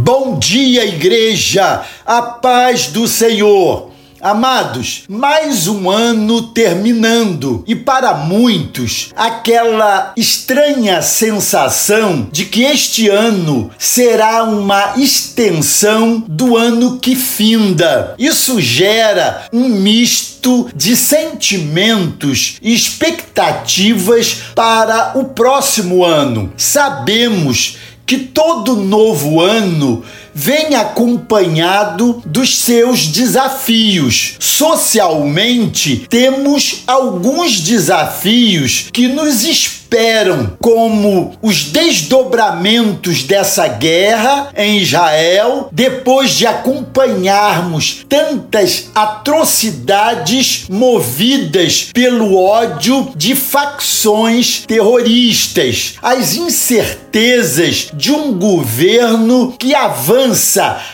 Bom dia, igreja, a paz do Senhor. Amados, mais um ano terminando e para muitos aquela estranha sensação de que este ano será uma extensão do ano que finda. Isso gera um misto de sentimentos e expectativas para o próximo ano. Sabemos que todo novo ano vem acompanhado dos seus desafios. Socialmente, temos alguns desafios que nos esperam, como os desdobramentos dessa guerra em Israel, depois de acompanharmos tantas atrocidades movidas pelo ódio de facções terroristas, as incertezas de um governo que avança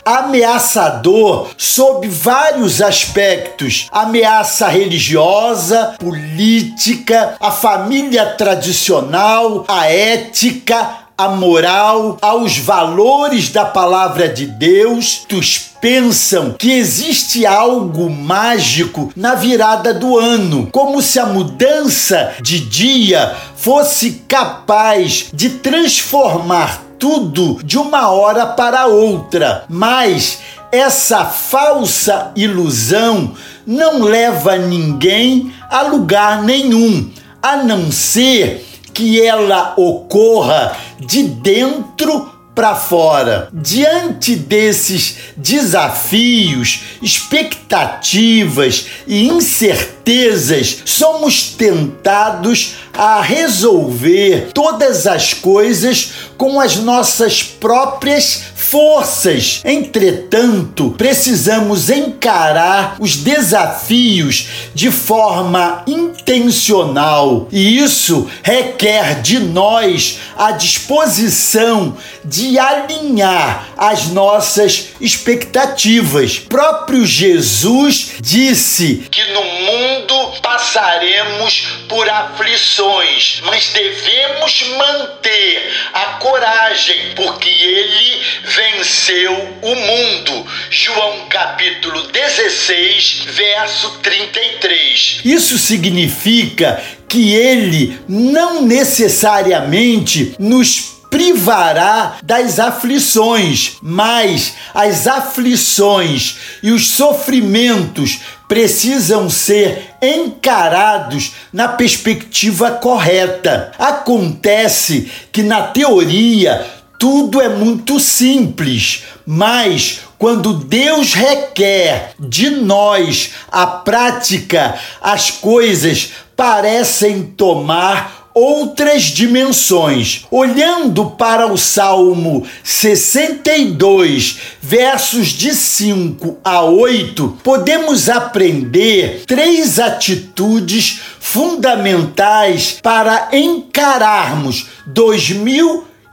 ameaçador sob vários aspectos: ameaça religiosa, política, a família tradicional, a ética, a moral, aos valores da palavra de Deus, tus pensam que existe algo mágico na virada do ano, como se a mudança de dia fosse capaz de transformar tudo de uma hora para outra. Mas essa falsa ilusão não leva ninguém a lugar nenhum, a não ser que ela ocorra de dentro para fora. Diante desses desafios, expectativas e incertezas, somos tentados a resolver todas as coisas com as nossas próprias forças. Entretanto, precisamos encarar os desafios de forma intencional e isso requer de nós a disposição de alinhar as nossas expectativas. Próprio Jesus disse que no mundo passaremos por aflições, mas devemos manter a coragem, porque ele venceu o mundo. João capítulo 16, verso 33. Isso significa que ele não necessariamente nos privará das aflições, mas as aflições e os sofrimentos precisam ser encarados na perspectiva correta. Acontece que na teoria tudo é muito simples, mas quando Deus requer de nós a prática, as coisas parecem tomar outras dimensões. Olhando para o Salmo 62, versos de 5 a 8, podemos aprender três atitudes fundamentais para encararmos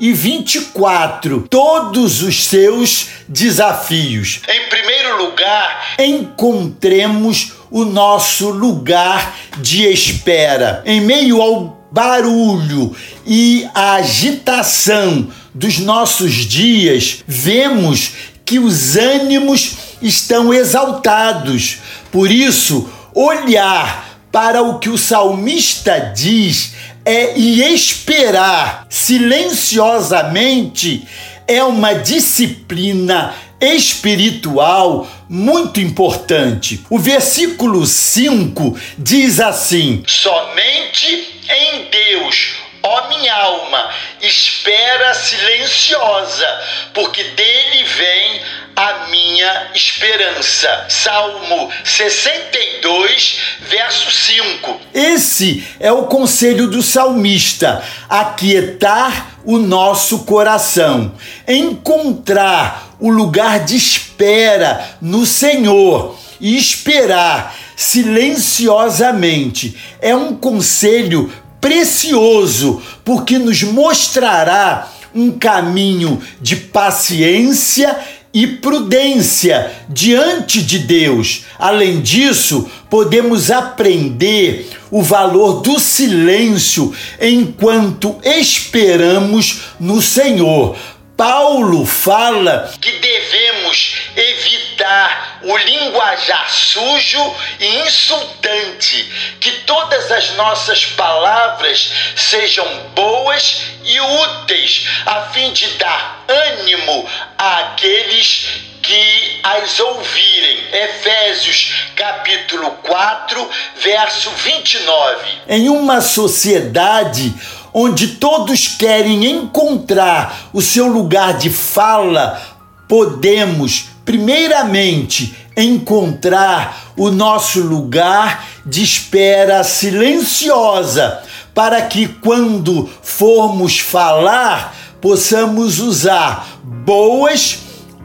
2024 todos os seus desafios. Em primeiro lugar, encontremos o nosso lugar de espera. Em meio ao barulho e a agitação dos nossos dias, vemos que os ânimos estão exaltados. Por isso, olhar para o que o salmista diz é e esperar silenciosamente é uma disciplina espiritual muito importante. O versículo 5 diz assim: Somente em Deus, ó minha alma, espera silenciosa, porque dele vem a minha esperança. Salmo 62, verso 5. Esse é o conselho do salmista: aquietar o nosso coração, encontrar o lugar de espera no Senhor e esperar silenciosamente. É um conselho precioso, porque nos mostrará um caminho de paciência e prudência diante de Deus. Além disso, podemos aprender o valor do silêncio enquanto esperamos no Senhor. Paulo fala que devemos evitar o linguajar sujo e insultante, que todas as nossas palavras sejam boas e úteis, a fim de dar ânimo àqueles que as ouvirem. Efésios capítulo 4, verso 29. Em uma sociedade onde todos querem encontrar o seu lugar de fala, podemos, primeiramente, encontrar o nosso lugar de espera silenciosa, para que quando formos falar, possamos usar boas,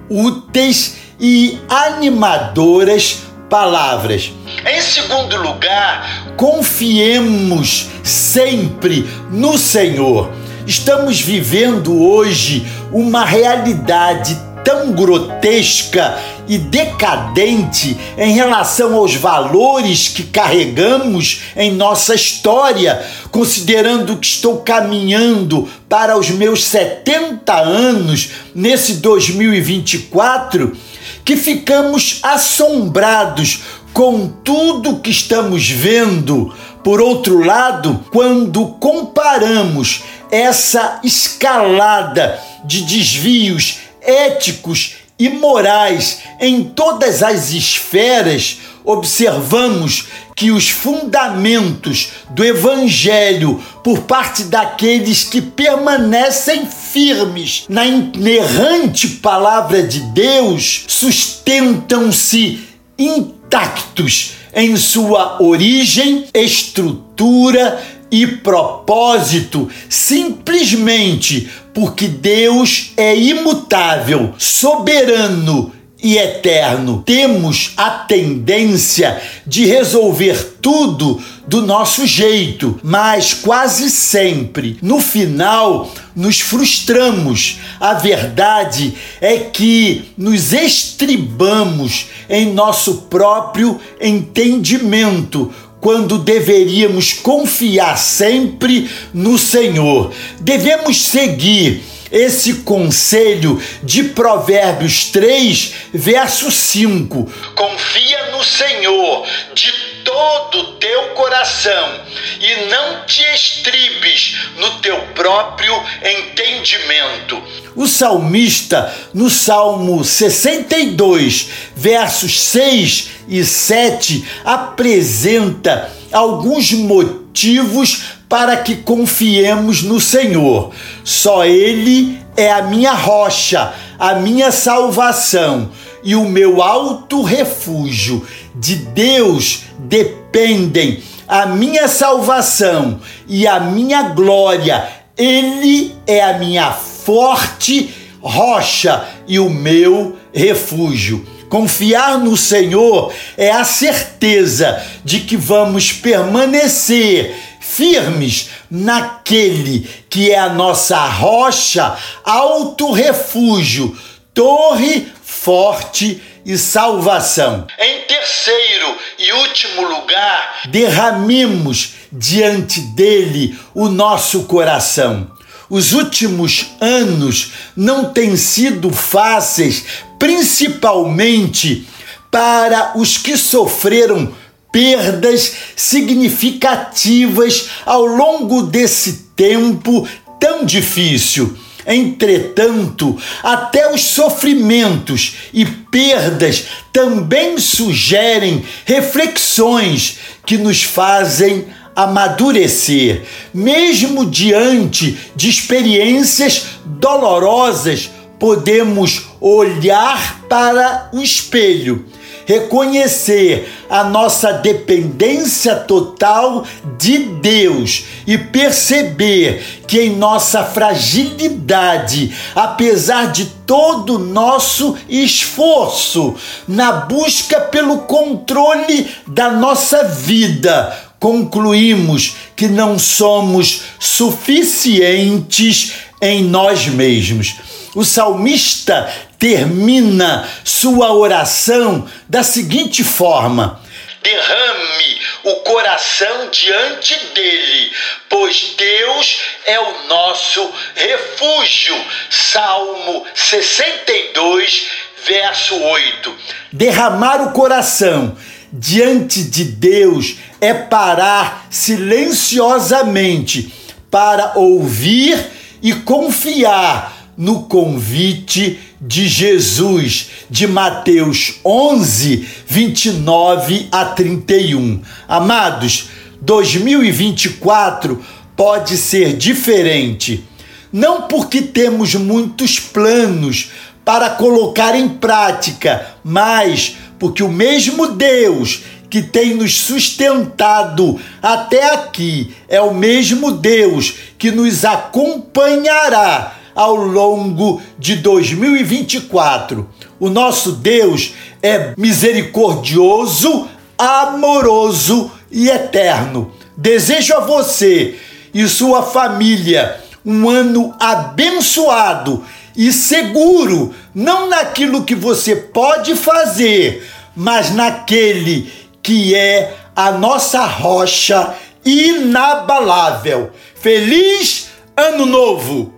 úteis e animadoras palavras. Em segundo lugar, confiemos sempre no Senhor. Estamos vivendo hoje uma realidade tão grotesca e decadente em relação aos valores que carregamos em nossa história, considerando que estou caminhando para os meus 70 anos nesse 2024 que ficamos assombrados com tudo que estamos vendo. Por outro lado, quando comparamos essa escalada de desvios éticos e morais em todas as esferas, observamos que os fundamentos do Evangelho por parte daqueles que permanecem firmes na inerrante palavra de Deus sustentam-se intactos em sua origem, estrutura e propósito, simplesmente porque Deus é imutável, soberano e eterno. Temos a tendência de resolver tudo do nosso jeito, mas quase sempre, no final, nos frustramos. A verdade é que nos estribamos em nosso próprio entendimento quando deveríamos confiar sempre no Senhor. Devemos seguir esse conselho de Provérbios 3, verso 5. Confia no Senhor de todo o teu coração e não te estribes no teu próprio entendimento. O salmista, no Salmo 62, versos 6 e 7, apresenta alguns motivos para que confiemos no Senhor. Só Ele é a minha rocha, a minha salvação e o meu alto refúgio. De Deus dependem a minha salvação e a minha glória. Ele é a minha forte rocha e o meu refúgio. Confiar no Senhor é a certeza de que vamos permanecer firmes naquele que é a nossa rocha, alto refúgio, torre forte e salvação. Em terceiro e último lugar, derramemos diante dele o nosso coração. Os últimos anos não têm sido fáceis, principalmente para os que sofreram perdas significativas ao longo desse tempo tão difícil. Entretanto, até os sofrimentos e perdas também sugerem reflexões que nos fazem amadurecer, mesmo diante de experiências dolorosas, podemos olhar para o espelho reconhecer a nossa dependência total de Deus e perceber que em nossa fragilidade, apesar de todo o nosso esforço na busca pelo controle da nossa vida, concluímos que não somos suficientes em nós mesmos. O salmista termina sua oração da seguinte forma: Derrame o coração diante dele, pois Deus é o nosso refúgio. Salmo 62, verso 8. Derramar o coração diante de Deus é parar silenciosamente para ouvir e confiar no convite de Jesus, de Mateus 11, 29 a 31. Amados, 2024 pode ser diferente, não porque temos muitos planos para colocar em prática, mas porque o mesmo Deus que tem nos sustentado até aqui é o mesmo Deus que nos acompanhará ao longo de 2024. O nosso Deus é misericordioso, amoroso e eterno. Desejo a você e sua família um ano abençoado e seguro, não naquilo que você pode fazer, mas naquele que é a nossa rocha inabalável. Feliz Ano Novo!